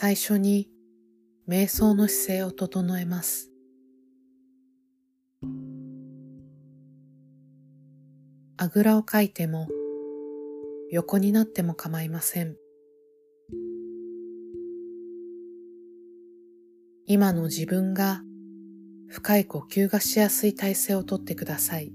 最初に瞑想の姿勢を整えます。あぐらをかいても横になっても構いません。今の自分が深い呼吸がしやすい体勢をとってください。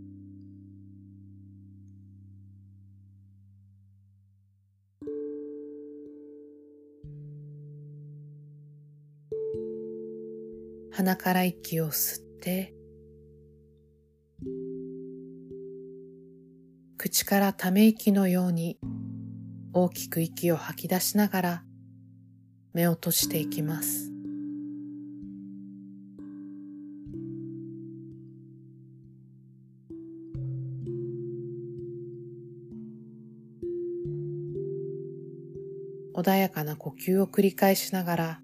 鼻から息を吸って口からため息のように大きく息を吐き出しながら目を閉じていきます。穏やかな呼吸を繰り返しながら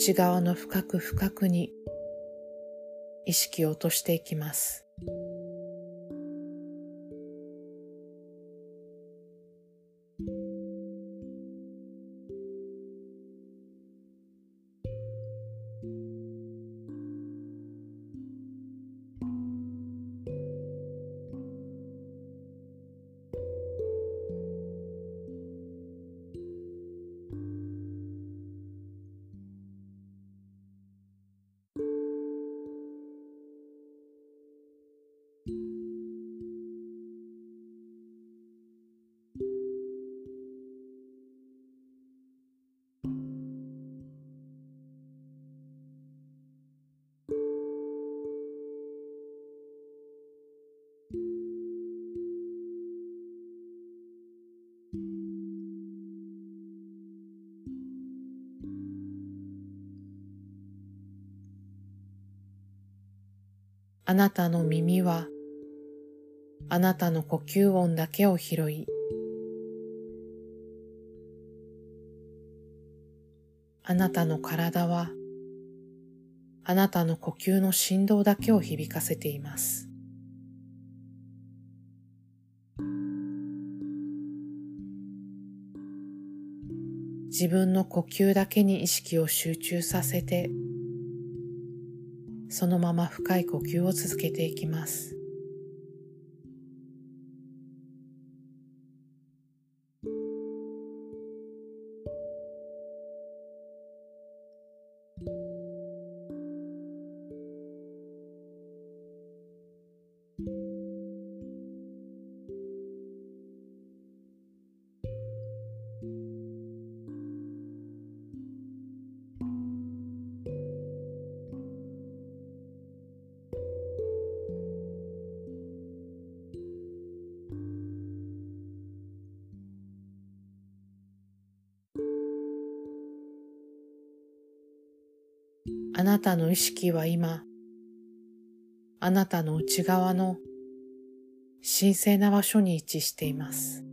内側の深く深くに意識を落としていきます。あなたの耳はあなたの呼吸音だけを拾いあなたの体はあなたの呼吸の振動だけを響かせています。自分の呼吸だけに意識を集中させてそのまま深い呼吸を続けていきます。あなたの意識は今、あなたの内側の神聖な場所に位置しています。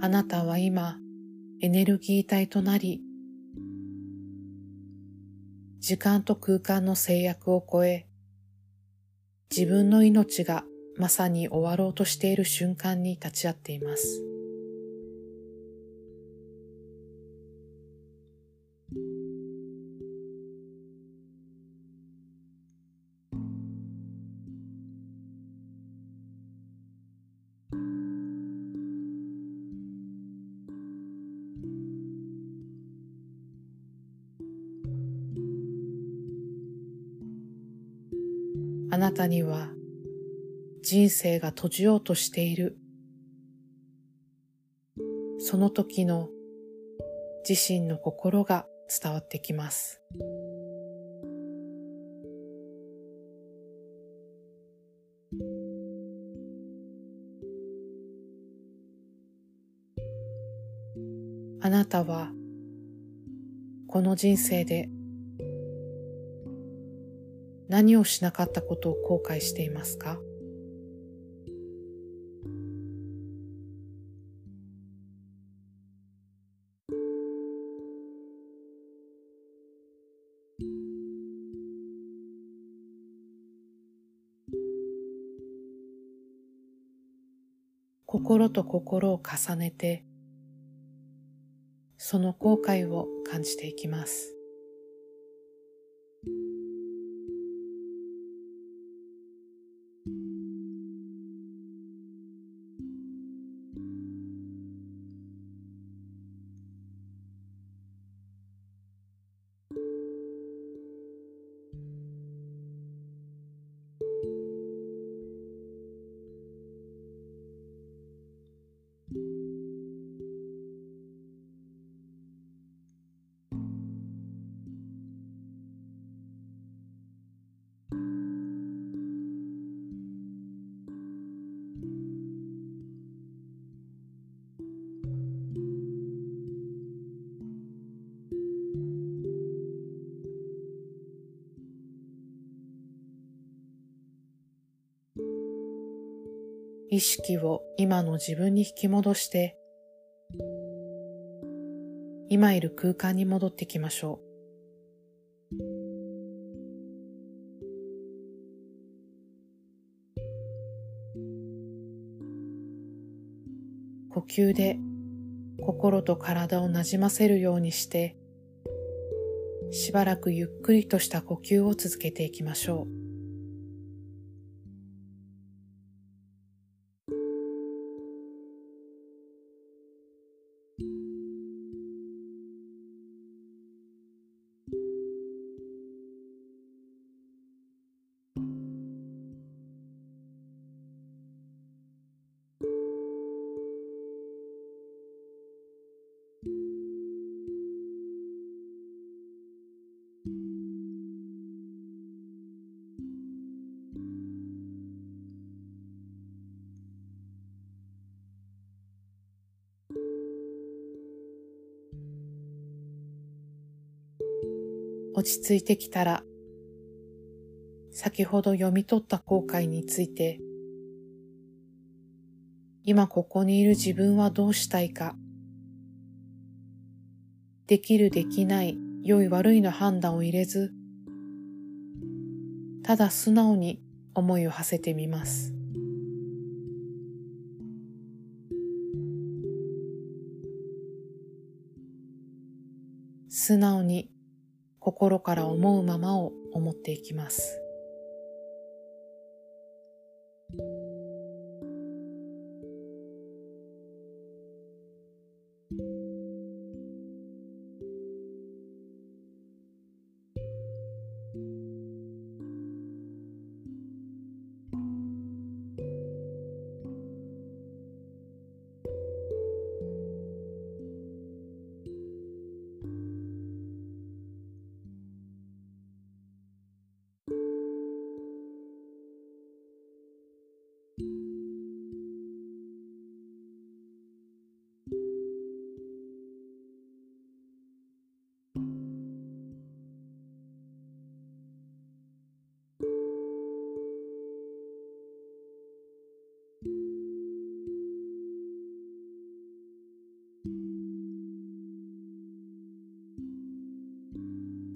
あなたは今エネルギー体となり、時間と空間の制約を超え、自分の命がまさに終わろうとしている瞬間に立ち会っています。あなたには人生が閉じようとしている。その時の自身の心が伝わってきます。あなたはこの人生で何をしなかったことを後悔していますか？心と心を重ねてその後悔を感じていきます。意識を今の自分に引き戻して、今いる空間に戻ってきましょう。呼吸で心と体をなじませるようにして、しばらくゆっくりとした呼吸を続けていきましょう。落ち着いてきたら、先ほど読み取った後悔について、今ここにいる自分はどうしたいか、できるできない良い悪いの判断を入れず、ただ素直に思いを馳せてみます。素直に心から思うままを思っていきます。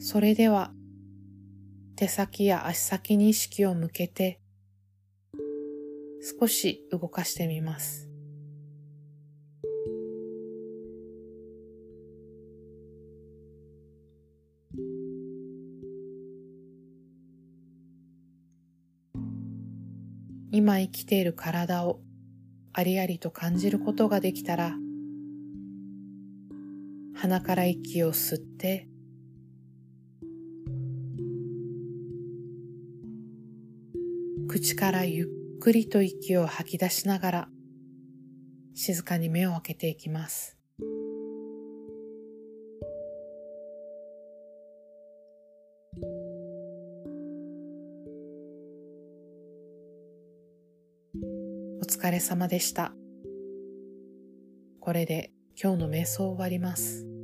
それでは手先や足先に意識を向けて少し動かしてみます。今生きている体をありありと感じることができたら鼻から息を吸って口からゆっくりと息を吐き出しながら静かに目を開けていきます。お疲れ様でした。これで今日の瞑想を終わります。